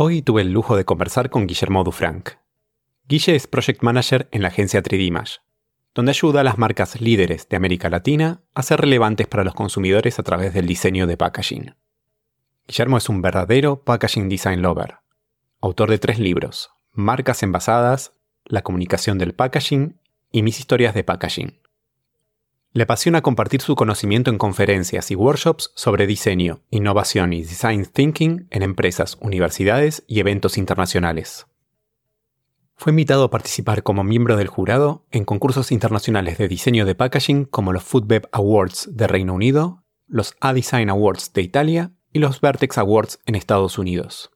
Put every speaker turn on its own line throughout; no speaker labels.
Hoy tuve el lujo de conversar con Guillermo Dufranc. Guille es Project Manager en la agencia 3D donde ayuda a las marcas líderes de América Latina a ser relevantes para los consumidores a través del diseño de packaging. Guillermo es un verdadero packaging design lover, autor de tres libros, Marcas envasadas, La comunicación del packaging y Mis historias de packaging. Le apasiona compartir su conocimiento en conferencias y workshops sobre diseño, innovación y design thinking en empresas, universidades y eventos internacionales. Fue invitado a participar como miembro del jurado en concursos internacionales de diseño de packaging como los FoodWeb Awards de Reino Unido, los A-Design Awards de Italia y los Vertex Awards en Estados Unidos.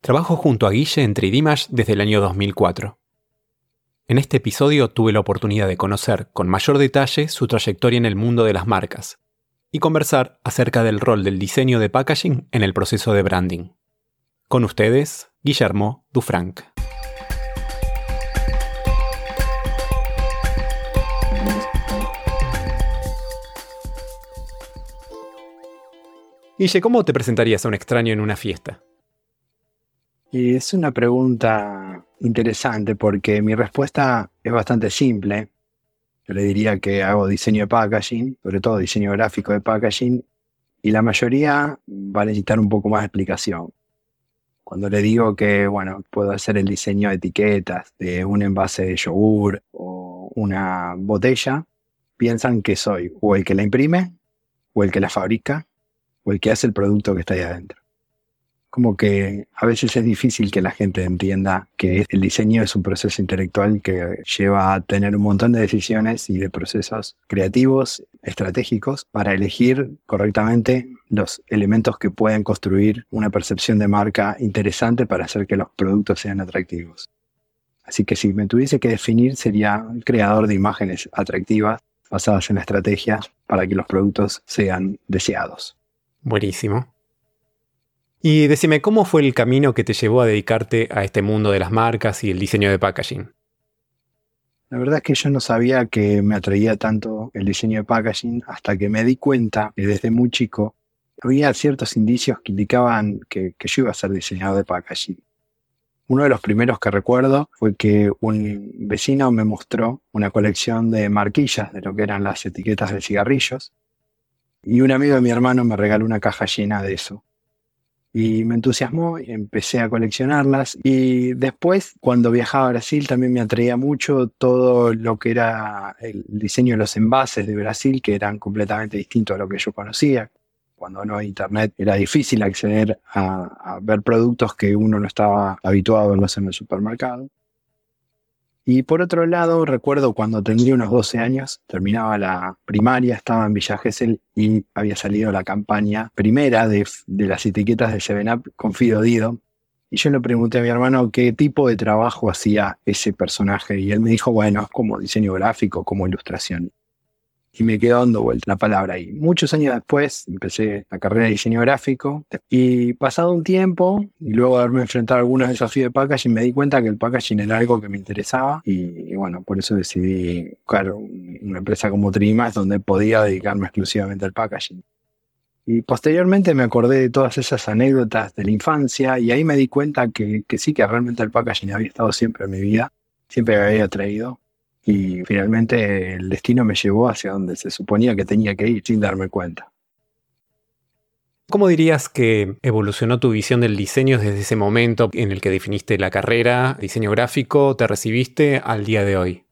Trabajo junto a Guille en 3D desde el año 2004. En este episodio tuve la oportunidad de conocer con mayor detalle su trayectoria en el mundo de las marcas y conversar acerca del rol del diseño de packaging en el proceso de branding. Con ustedes, Guillermo Dufranc. Guille, ¿cómo te presentarías a un extraño en una fiesta?
Y es una pregunta interesante porque mi respuesta es bastante simple. Yo le diría que hago diseño de packaging, sobre todo diseño gráfico de packaging, y la mayoría va a necesitar un poco más de explicación. Cuando le digo que, bueno, puedo hacer el diseño de etiquetas de un envase de yogur o una botella, piensan que soy o el que la imprime, o el que la fabrica, o el que hace el producto que está ahí adentro como que a veces es difícil que la gente entienda que el diseño es un proceso intelectual que lleva a tener un montón de decisiones y de procesos creativos, estratégicos, para elegir correctamente los elementos que pueden construir una percepción de marca interesante para hacer que los productos sean atractivos. Así que si me tuviese que definir sería un creador de imágenes atractivas basadas en la estrategia para que los productos sean deseados.
Buenísimo. Y decime, ¿cómo fue el camino que te llevó a dedicarte a este mundo de las marcas y el diseño de packaging?
La verdad es que yo no sabía que me atraía tanto el diseño de packaging hasta que me di cuenta que desde muy chico había ciertos indicios que indicaban que, yo iba a ser diseñador de packaging. Uno de los primeros que recuerdo fue que un vecino me mostró una colección de marquillas de lo que eran las etiquetas de cigarrillos y un amigo de mi hermano me regaló una caja llena de eso y me entusiasmó y empecé a coleccionarlas. Y después, cuando viajaba a Brasil, también me atraía mucho todo lo que era el diseño de los envases de Brasil, que eran completamente distintos a lo que yo conocía. Cuando no internet era difícil acceder a, a ver productos que uno no estaba habituado a verlos en el supermercado. Y por otro lado, recuerdo cuando tendría unos 12 años, terminaba la primaria, estaba en Villa Gesell y había salido la campaña primera de, las etiquetas de Seven Up con Fido Dido. Y yo le pregunté a mi hermano qué tipo de trabajo hacía ese personaje y él me dijo, bueno, como diseño gráfico, como ilustración y me quedó dando vuelta la palabra ahí. Muchos años después empecé la carrera de diseño gráfico y pasado un tiempo y luego de haberme enfrentado a algunos desafíos de packaging me di cuenta que el packaging era algo que me interesaba y, bueno, por eso decidí buscar una empresa como Trimas donde podía dedicarme exclusivamente al packaging. Y posteriormente me acordé de todas esas anécdotas de la infancia y ahí me di cuenta que, que sí, que realmente el packaging había estado siempre en mi vida, siempre me había traído y finalmente el destino me llevó hacia donde se suponía que tenía que ir sin darme cuenta.
¿Cómo dirías que evolucionó tu visión del diseño desde ese momento en el que definiste la carrera, diseño gráfico, te recibiste al día de hoy?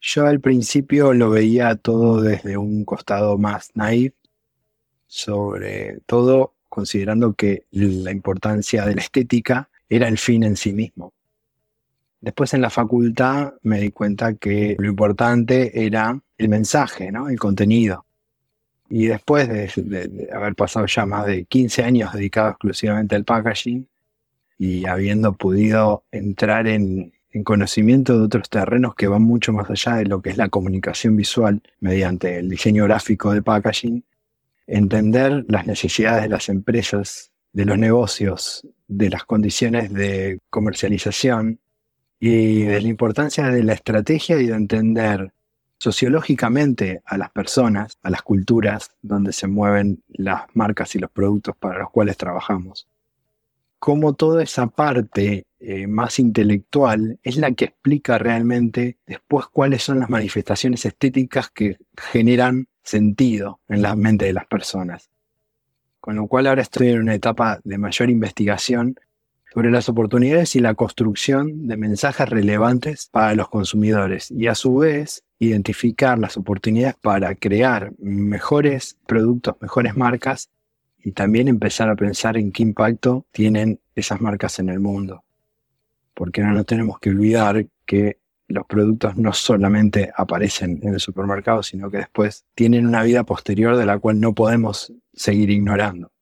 Yo al principio lo veía todo desde un costado más naive, sobre todo considerando que la importancia de la estética era el fin en sí mismo. Después en la facultad me di cuenta que lo importante era el mensaje, ¿no? el contenido. Y después de, haber pasado ya más de 15 años dedicado exclusivamente al packaging y habiendo podido entrar en, en conocimiento de otros terrenos que van mucho más allá de lo que es la comunicación visual mediante el diseño gráfico de packaging, entender las necesidades de las empresas, de los negocios, de las condiciones de comercialización y de la importancia de la estrategia y de entender sociológicamente a las personas, a las culturas donde se mueven las marcas y los productos para los cuales trabajamos. Cómo toda esa parte eh, más intelectual es la que explica realmente después cuáles son las manifestaciones estéticas que generan sentido en la mente de las personas. Con lo cual ahora estoy en una etapa de mayor investigación sobre las oportunidades y la construcción de mensajes relevantes para los consumidores y a su vez identificar las oportunidades para crear mejores productos, mejores marcas y también empezar a pensar en qué impacto tienen esas marcas en el mundo. Porque no nos tenemos que olvidar que los productos no solamente aparecen en el supermercado, sino que después tienen una vida posterior de la cual no podemos seguir ignorando.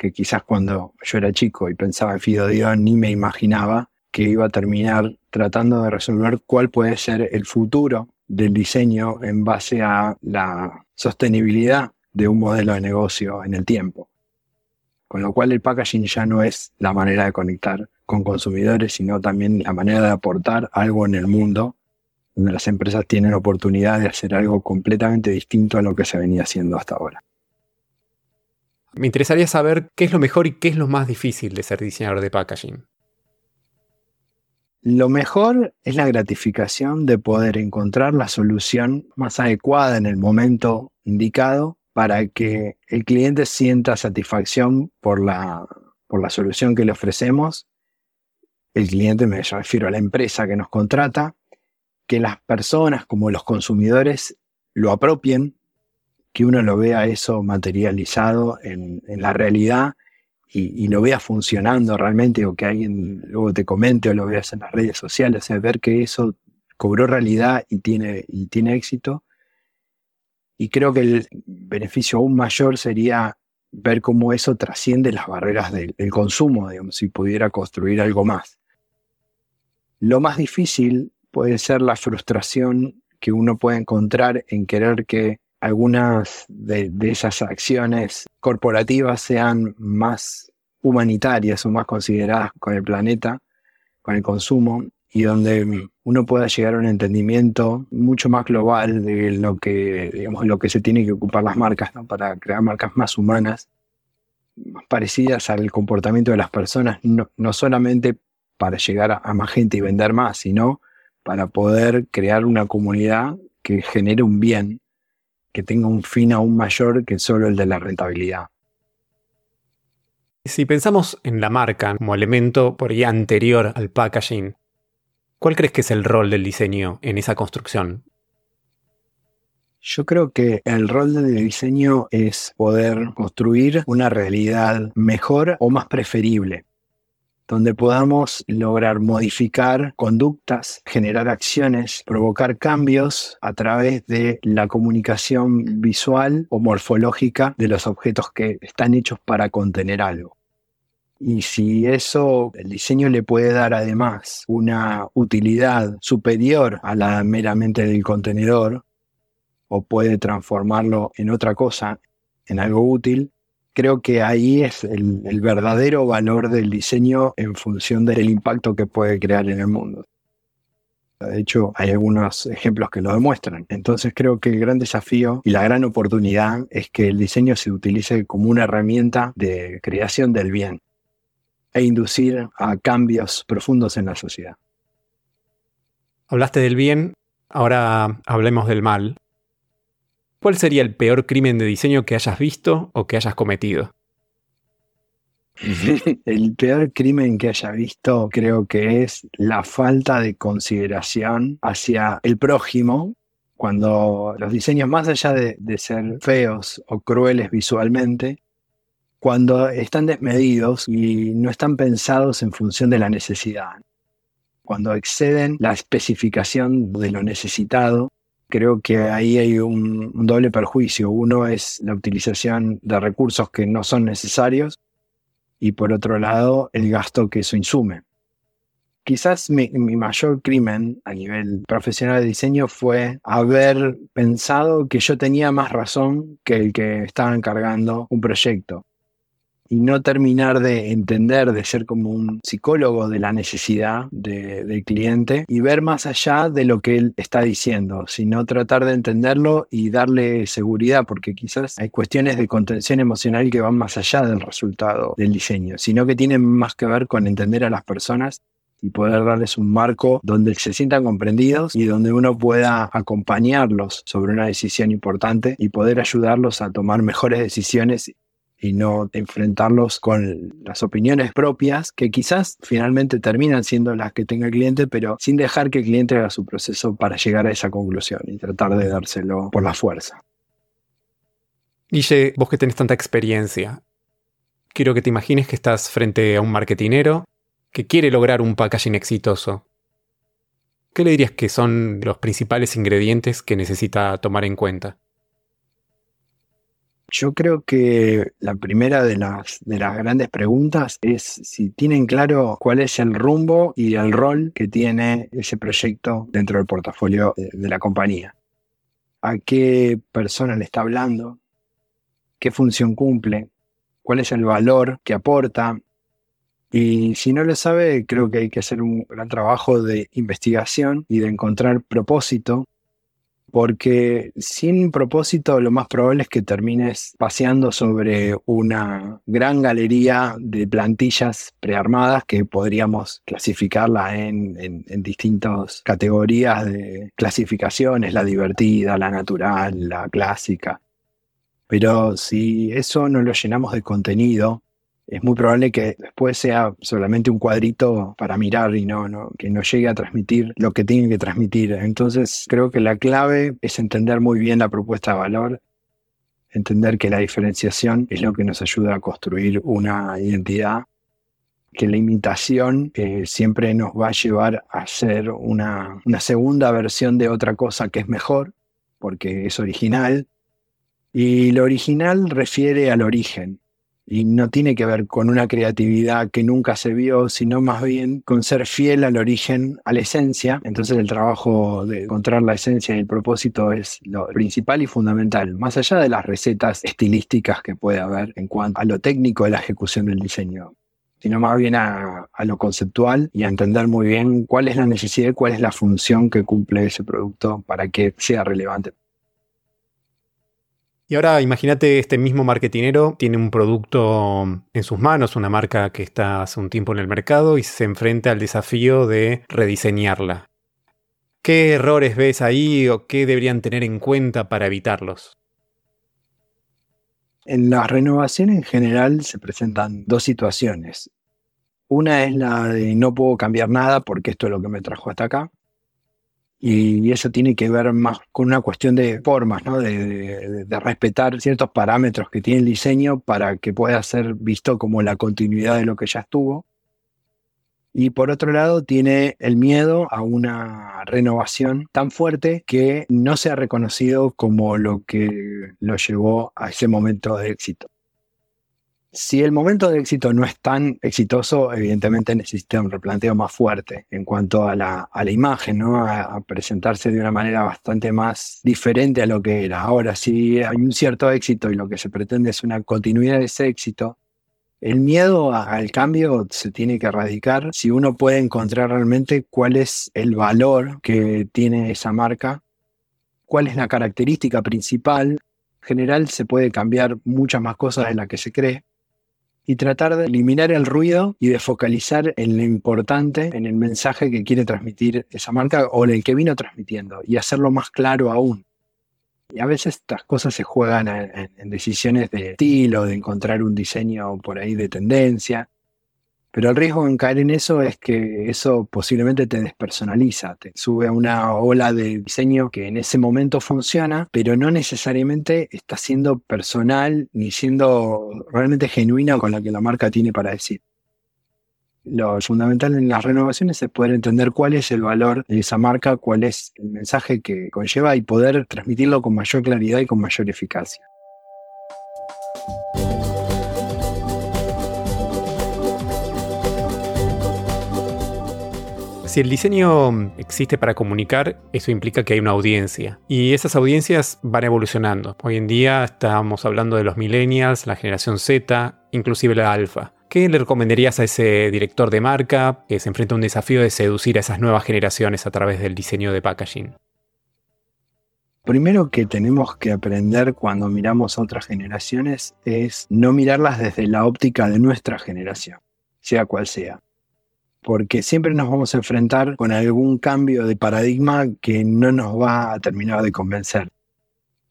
Que quizás cuando yo era chico y pensaba en Fido Dios ni me imaginaba que iba a terminar tratando de resolver cuál puede ser el futuro del diseño en base a la sostenibilidad de un modelo de negocio en el tiempo. Con lo cual el packaging ya no es la manera de conectar con consumidores, sino también la manera de aportar algo en el mundo, donde las empresas tienen oportunidad de hacer algo completamente distinto a lo que se venía haciendo hasta ahora.
Me interesaría saber qué es lo mejor y qué es lo más difícil de ser diseñador de packaging.
Lo mejor es la gratificación de poder encontrar la solución más adecuada en el momento indicado para que el cliente sienta satisfacción por la, por la solución que le ofrecemos el cliente, me refiero a la empresa que nos contrata, que las personas como los consumidores lo apropien, que uno lo vea eso materializado en, la realidad y, lo vea funcionando realmente o que alguien luego te comente o lo veas en las redes sociales, o sea, ver que eso cobró realidad y tiene, y tiene éxito. Y creo que el beneficio aún mayor sería ver cómo eso trasciende las barreras del, del consumo, digamos, si pudiera construir algo más. Lo más difícil puede ser la frustración que uno puede encontrar en querer que algunas de, esas acciones corporativas sean más humanitarias o más consideradas con el planeta, con el consumo, y donde uno pueda llegar a un entendimiento mucho más global de lo que, digamos, lo que se tiene que ocupar las marcas, para crear marcas más humanas, más parecidas al comportamiento de las personas, no, no solamente para llegar a, más gente y vender más, sino para poder crear una comunidad que genere un bien, que tenga un fin aún mayor que solo el de la rentabilidad.
Si pensamos en la marca como elemento por ahí anterior al packaging, ¿cuál crees que es el rol del diseño en esa construcción?
Yo creo que el rol del diseño es poder construir una realidad mejor o más preferible donde podamos lograr modificar conductas, generar acciones, provocar cambios a través de la comunicación visual o morfológica de los objetos que están hechos para contener algo. Y si eso el diseño le puede dar además una utilidad superior a la meramente del contenedor, o puede transformarlo en otra cosa, en algo útil, creo que ahí es el, verdadero valor del diseño en función del impacto que puede crear en el mundo. De hecho, hay algunos ejemplos que lo demuestran. Entonces creo que el gran desafío y la gran oportunidad es que el diseño se utilice como una herramienta de creación del bien e inducir a cambios profundos en la sociedad.
Hablaste del bien, ahora hablemos del mal. ¿Cuál sería el peor crimen de diseño que hayas visto o que hayas cometido?
El peor crimen que haya visto creo que es la falta de consideración hacia el prójimo cuando los diseños, más allá de, ser feos o crueles visualmente, cuando están desmedidos y no están pensados en función de la necesidad, cuando exceden la especificación de lo necesitado creo que ahí hay un, doble perjuicio. Uno es la utilización de recursos que no son necesarios y por otro lado el gasto que eso insume. Quizás mi, mayor crimen a nivel profesional de diseño fue haber pensado que yo tenía más razón que el que estaba encargando un proyecto y no terminar de entender, de ser como un psicólogo de la necesidad del cliente y ver más allá de lo que él está diciendo, sino tratar de entenderlo y darle seguridad, porque quizás hay cuestiones de contención emocional que van más allá del resultado del diseño, sino que tienen más que ver con entender a las personas y poder darles un marco donde se sientan comprendidos y donde uno pueda acompañarlos sobre una decisión importante y poder ayudarlos a tomar mejores decisiones y no enfrentarlos con las opiniones propias que quizás finalmente terminan siendo las que tenga el cliente, pero sin dejar que el cliente haga su proceso para llegar a esa conclusión y tratar de dárselo por la fuerza.
Guille, vos que tenés tanta experiencia, quiero que te imagines que estás frente a un marketinero que quiere lograr un packaging exitoso. ¿Qué le dirías que son los principales ingredientes que necesita tomar en cuenta?
Yo creo que la primera de las, de las grandes preguntas es si tienen claro cuál es el rumbo y el rol que tiene ese proyecto dentro del portafolio de, de la compañía. ¿A qué persona le está hablando? ¿Qué función cumple? ¿Cuál es el valor que aporta? Y si no lo sabe, creo que hay que hacer un gran trabajo de investigación y de encontrar propósito porque sin propósito lo más probable es que termines paseando sobre una gran galería de plantillas prearmadas que podríamos clasificarla en, en, distintas categorías de clasificaciones, la divertida, la natural, la clásica. Pero si eso no lo llenamos de contenido, es muy probable que después sea solamente un cuadrito para mirar y no, que no llegue a transmitir lo que tiene que transmitir. Entonces creo que la clave es entender muy bien la propuesta de valor, entender que la diferenciación es lo que nos ayuda a construir una identidad, que la imitación eh, siempre nos va a llevar a una, una segunda versión de otra cosa que es mejor, porque es original. Y lo original refiere al origen y no tiene que ver con una creatividad que nunca se vio, sino más bien con ser fiel al origen, a la esencia. Entonces el trabajo de encontrar la esencia y el propósito es lo principal y fundamental, más allá de las recetas estilísticas que puede haber en cuanto a lo técnico de la ejecución del diseño sino más bien a, a, lo conceptual y a entender muy bien cuál es la necesidad cuál es la función que cumple ese producto para que sea relevante.
Y ahora imagínate este mismo marketinero tiene un producto en sus manos, una marca que está hace un tiempo en el mercado y se enfrenta al desafío de rediseñarla. ¿Qué errores ves ahí o qué deberían tener en cuenta para evitarlos?
En la renovación en general se presentan dos situaciones. Una es la de no puedo cambiar nada porque esto es lo que me trajo hasta acá. Y eso tiene que ver más con una cuestión de formas, ¿no? de, respetar ciertos parámetros que tiene el diseño para que pueda ser visto como la continuidad de lo que ya estuvo. Y por otro lado, tiene el miedo a una renovación tan fuerte que no se ha reconocido como lo que lo llevó a ese momento de éxito. Si el momento de éxito no es tan exitoso, evidentemente necesita un replanteo más fuerte en cuanto a la, imagen, ¿no? A, presentarse de una manera bastante más diferente a lo que era. Ahora, si hay un cierto éxito y lo que se pretende es una continuidad de ese éxito, el miedo al cambio se tiene que erradicar si uno puede encontrar realmente cuál es el valor que tiene esa marca, cuál es la característica principal. En general se puede cambiar muchas más cosas de las que se cree y tratar de eliminar el ruido y de focalizar en lo importante, en el mensaje que quiere transmitir esa marca o el que vino transmitiendo y hacerlo más claro aún. Y a veces estas cosas se juegan en, en decisiones de estilo, de encontrar un diseño por ahí de tendencia. Pero el riesgo en caer en eso es que eso posiblemente te despersonaliza, te sube a una ola de diseño que en ese momento funciona, pero no necesariamente está siendo personal ni siendo realmente genuina con lo que la marca tiene para decir. Lo fundamental en las renovaciones es poder entender cuál es el valor de esa marca, cuál es el mensaje que conlleva y poder transmitirlo con mayor claridad y con mayor eficacia.
Si el diseño existe para comunicar, eso implica que hay una audiencia. Y esas audiencias van evolucionando. Hoy en día estamos hablando de los millennials, la generación Z, inclusive la alfa. ¿Qué le recomendarías a ese director de marca que se enfrenta a un desafío de seducir a esas nuevas generaciones a través del diseño de packaging?
Primero que tenemos que aprender cuando miramos a otras generaciones es no mirarlas desde la óptica de nuestra generación, sea cual sea porque siempre nos vamos a enfrentar con algún cambio de paradigma que no nos va a terminar de convencer.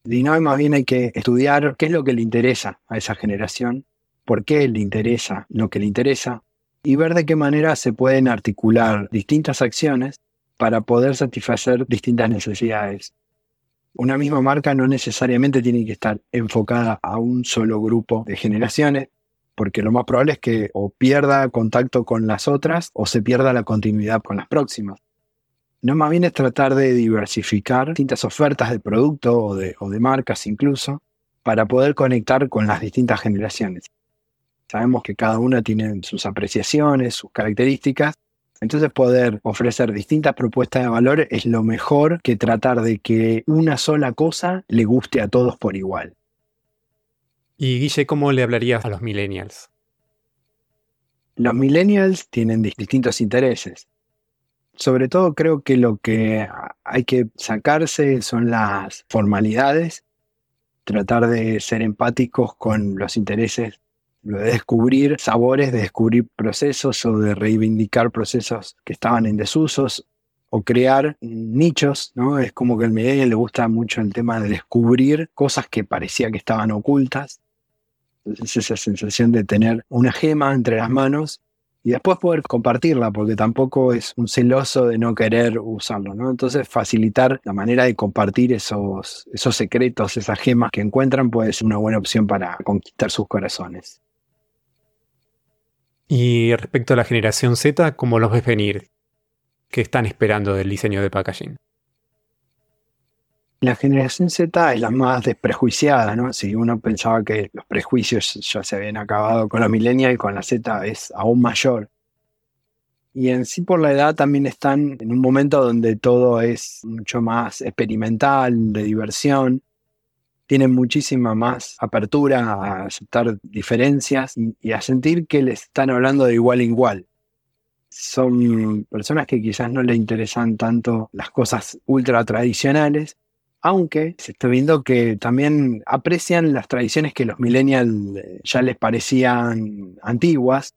Y no, más bien hay que estudiar qué es lo que le interesa a esa generación, por qué le interesa lo que le interesa, y ver de qué manera se pueden articular distintas acciones para poder satisfacer distintas necesidades. Una misma marca no necesariamente tiene que estar enfocada a un solo grupo de generaciones, porque lo más probable es que o pierda contacto con las otras o se pierda la continuidad con las próximas. No, más bien es tratar de diversificar distintas ofertas de producto o de, o de marcas incluso para poder conectar con las distintas generaciones. Sabemos que cada una tiene sus apreciaciones, sus características, entonces poder ofrecer distintas propuestas de valor es lo mejor que tratar de que una sola cosa le guste a todos por igual.
Y Guille, ¿cómo le hablarías a los millennials?
Los millennials tienen distintos intereses. Sobre todo creo que lo que hay que sacarse son las formalidades, tratar de ser empáticos con los intereses, de descubrir sabores, de descubrir procesos o de reivindicar procesos que estaban en desusos o crear nichos, ¿no? Es como que al millennial le gusta mucho el tema de descubrir cosas que parecía que estaban ocultas es esa sensación de tener una gema entre las manos y después poder compartirla, porque tampoco es un celoso de no querer usarlo, ¿no? Entonces facilitar la manera de compartir esos, esos secretos, esas gemas que encuentran puede ser una buena opción para conquistar sus corazones.
Y respecto a la generación Z, ¿cómo los ves venir? ¿Qué están esperando del diseño de packaging?
La generación Z es la más desprejuiciada, ¿no? Si uno pensaba que los prejuicios ya se habían acabado con la millennials y con la Z es aún mayor. Y en sí por la edad también están en un momento donde todo es mucho más experimental, de diversión. Tienen muchísima más apertura a aceptar diferencias y, y a sentir que les están hablando de igual a igual son personas que quizás no les interesan tanto las cosas ultra tradicionales, aunque se está viendo que también aprecian las tradiciones que los millennials eh, ya les parecían antiguas.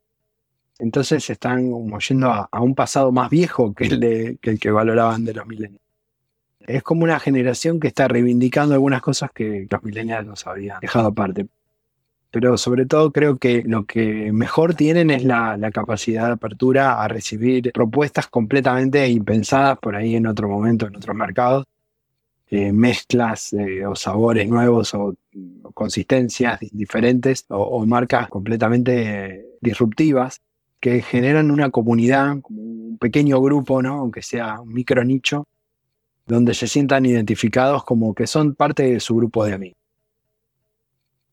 Entonces están como yendo a, un pasado más viejo que el, que valoraban de los millennials. Es como una generación que está reivindicando algunas cosas que los millennials nos habían dejado aparte. Pero sobre todo creo que lo que mejor tienen es la, la capacidad de apertura a recibir propuestas completamente impensadas por ahí en otro momento, en otros mercados eh, mezclas eh, o sabores nuevos o, consistencias diferentes o, marcas completamente disruptivas que generan una comunidad, un pequeño grupo, ¿no? aunque sea un micro nicho, donde se sientan identificados como que son parte de su grupo de amigos.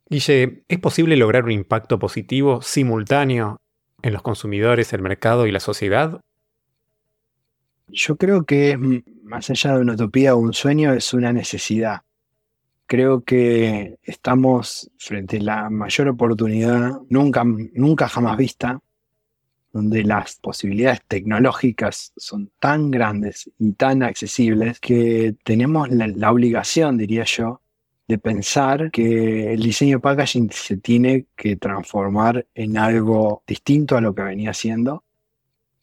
Guille, ¿es posible lograr un impacto positivo simultáneo en los consumidores, el mercado y la sociedad?
Yo creo que más allá de una utopía o un sueño, es una necesidad. Creo que estamos frente a la mayor oportunidad nunca, nunca jamás vista, donde las posibilidades tecnológicas son tan grandes y tan accesibles que tenemos la, obligación, diría yo, de pensar que el diseño packaging se tiene que transformar en algo distinto a lo que venía siendo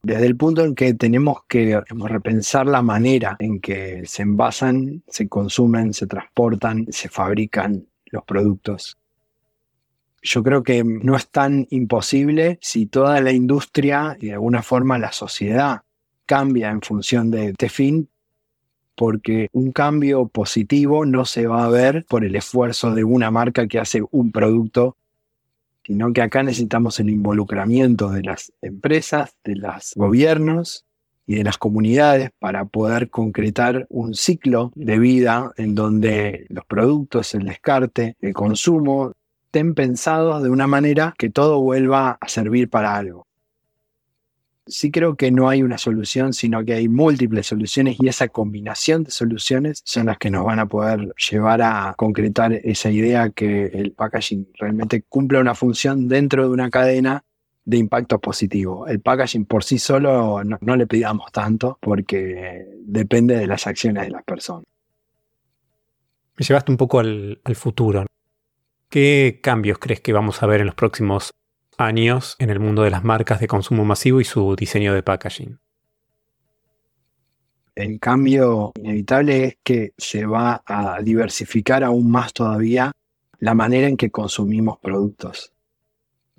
desde el punto en que tenemos que repensar la manera en que se envasan, se consumen, se transportan, se fabrican los productos. Yo creo que no es tan imposible si toda la industria y de alguna forma la sociedad cambia en función de este fin, porque un cambio positivo no se va a ver por el esfuerzo de una marca que hace un producto sino que acá necesitamos el involucramiento de las empresas, de los gobiernos y de las comunidades para poder concretar un ciclo de vida en donde los productos, el descarte, el consumo estén pensados de una manera que todo vuelva a servir para algo. Sí creo que no hay una solución, sino que hay múltiples soluciones y esa combinación de soluciones son las que nos van a poder llevar a concretar esa idea que el packaging realmente cumple una función dentro de una cadena de impacto positivo. El packaging por sí solo no, le pidamos tanto porque depende de las acciones de las personas.
Me llevaste un poco al, al futuro. ¿Qué cambios crees que vamos a ver en los próximos años en el mundo de las marcas de consumo masivo y su diseño de packaging.
El cambio inevitable es que se va a diversificar aún más todavía la manera en que consumimos productos.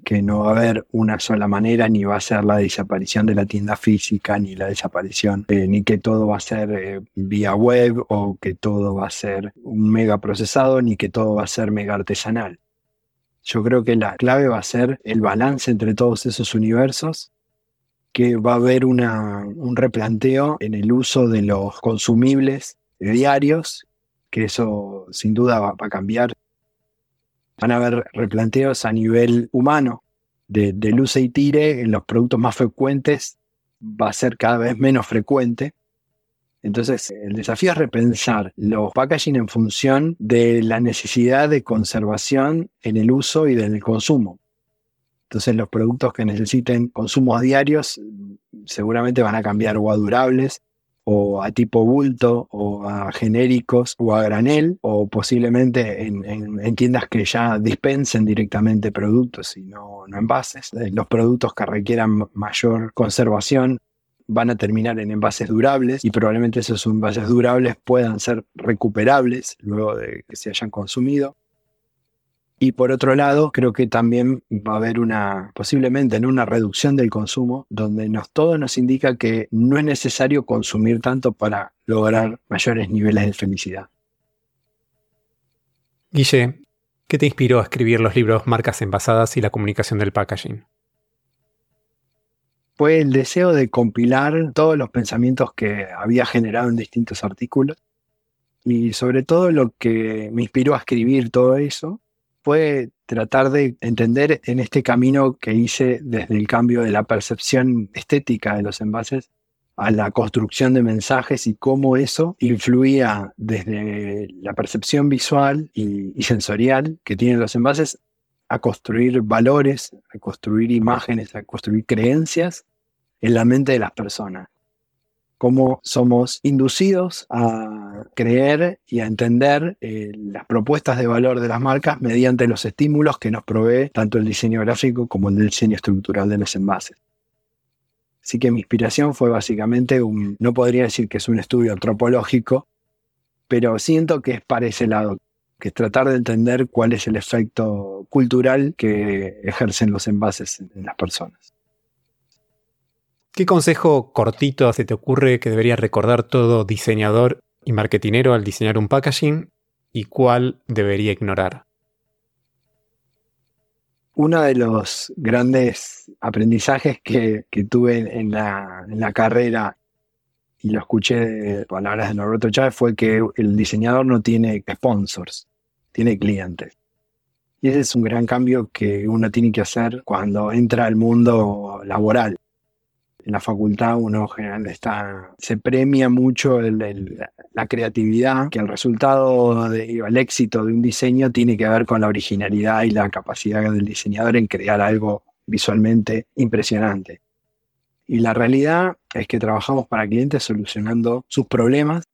Que no va a haber una sola manera, ni va a ser la desaparición de la tienda física, ni la desaparición, eh, ni que todo va a ser eh, vía web, o que todo va a ser un mega procesado, ni que todo va a ser mega artesanal yo creo que la clave va a ser el balance entre todos esos universos, que va a haber un replanteo en el uso de los consumibles diarios, que eso sin duda va, a cambiar. Van a haber replanteos a nivel humano, de, de luz y tire en los productos más frecuentes, va a ser cada vez menos frecuente entonces, el desafío es repensar los packaging en función de la necesidad de conservación en el uso y en el consumo. Entonces, los productos que necesiten consumos diarios seguramente van a cambiar o a durables, o a tipo bulto, o a genéricos, o a granel, o posiblemente en, tiendas que ya dispensen directamente productos y no, no envases. Los productos que requieran mayor conservación van a terminar en envases durables y probablemente esos envases durables puedan ser recuperables luego de que se hayan consumido. Y por otro lado, creo que también va a haber una, posiblemente en una reducción del consumo, donde nos, todo nos indica que no es necesario consumir tanto para lograr mayores niveles de felicidad.
Guille, ¿qué te inspiró a escribir los libros Marcas Envasadas y la comunicación del packaging?
Fue el deseo de compilar todos los pensamientos que había generado en distintos artículos. Y sobre todo lo que me inspiró a escribir todo eso fue tratar de entender en este camino que hice desde el cambio de la percepción estética de los envases a la construcción de mensajes y cómo eso influía desde la percepción visual y, y, sensorial que tienen los envases a construir valores, a construir imágenes, a construir creencias en la mente de las personas. Cómo somos inducidos a creer y a entender eh, las propuestas de valor de las marcas mediante los estímulos que nos provee tanto el diseño gráfico como el diseño estructural de los envases. Así que mi inspiración fue básicamente un, no podría decir que es un estudio antropológico, pero siento que es para ese lado, que es tratar de entender cuál es el efecto cultural que ejercen los envases en las personas.
¿Qué consejo cortito se te ocurre que debería recordar todo diseñador y marketinero al diseñar un packaging y cuál debería ignorar?
Uno de los grandes aprendizajes que, tuve en la, en la, carrera y lo escuché de palabras de Norberto Chávez fue que el diseñador no tiene sponsors, tiene clientes. Y ese es un gran cambio que uno tiene que hacer cuando entra al mundo laboral en la facultad uno generalmente está, se premia mucho la creatividad, que el resultado, de, el éxito de un diseño tiene que ver con la originalidad y la capacidad del diseñador en crear algo visualmente impresionante. Y la realidad es que trabajamos para clientes solucionando sus problemas.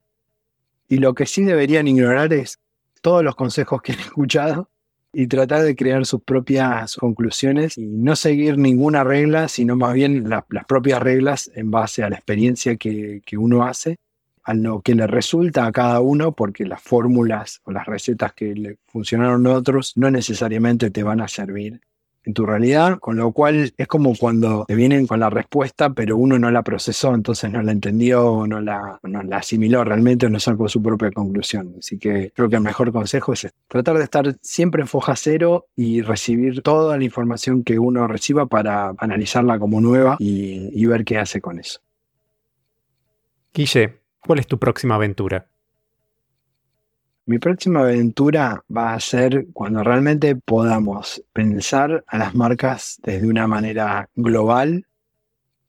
Y lo que sí deberían ignorar es todos los consejos que han escuchado y tratar de crear sus propias conclusiones y no seguir ninguna regla, sino más bien las propias reglas en base a la experiencia que, uno hace, a lo que le resulta a cada uno, porque las fórmulas o las recetas que le funcionaron a otros no necesariamente te van a servir en tu realidad, con lo cual es como cuando te vienen con la respuesta, pero uno no la procesó, entonces no la entendió, no la, no la asimiló realmente, no sacó su propia conclusión. Así que creo que el mejor consejo es tratar de estar siempre en foja cero y recibir toda la información que uno reciba para analizarla como nueva y, y ver qué hace con eso.
Guille, ¿cuál es tu próxima aventura?
Mi próxima aventura va a ser cuando realmente podamos pensar a las marcas desde una manera global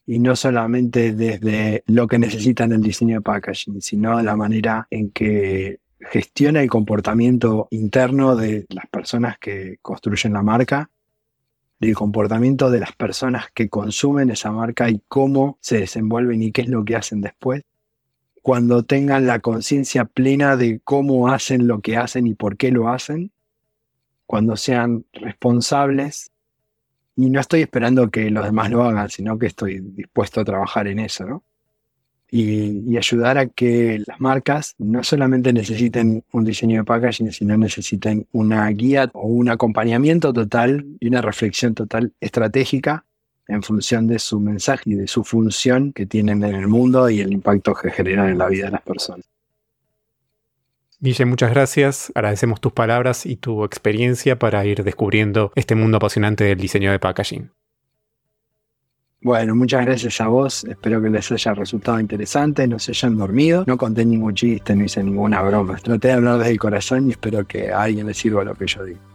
y no solamente desde lo que necesitan el diseño de packaging, sino la manera en que gestiona el comportamiento interno de las personas que construyen la marca, el comportamiento de las personas que consumen esa marca y cómo se desenvuelven y qué es lo que hacen después cuando tengan la conciencia plena de cómo hacen lo que hacen y por qué lo hacen, cuando sean responsables. Y no estoy esperando que los demás lo hagan, sino que estoy dispuesto a trabajar en eso, ¿no? Y, ayudar a que las marcas no solamente necesiten un diseño de packaging, sino necesiten una guía o un acompañamiento total y una reflexión total estratégica en función de su mensaje y de su función que tienen en el mundo y el impacto que generan en la vida de las personas.
Guille, muchas gracias. Agradecemos tus palabras y tu experiencia para ir descubriendo este mundo apasionante del diseño de packaging.
Bueno, muchas gracias a vos. Espero que les haya resultado interesante, no se hayan dormido. No conté ningún chiste, no hice ninguna broma. Traté de hablar desde el corazón y espero que a alguien le sirva lo que yo digo.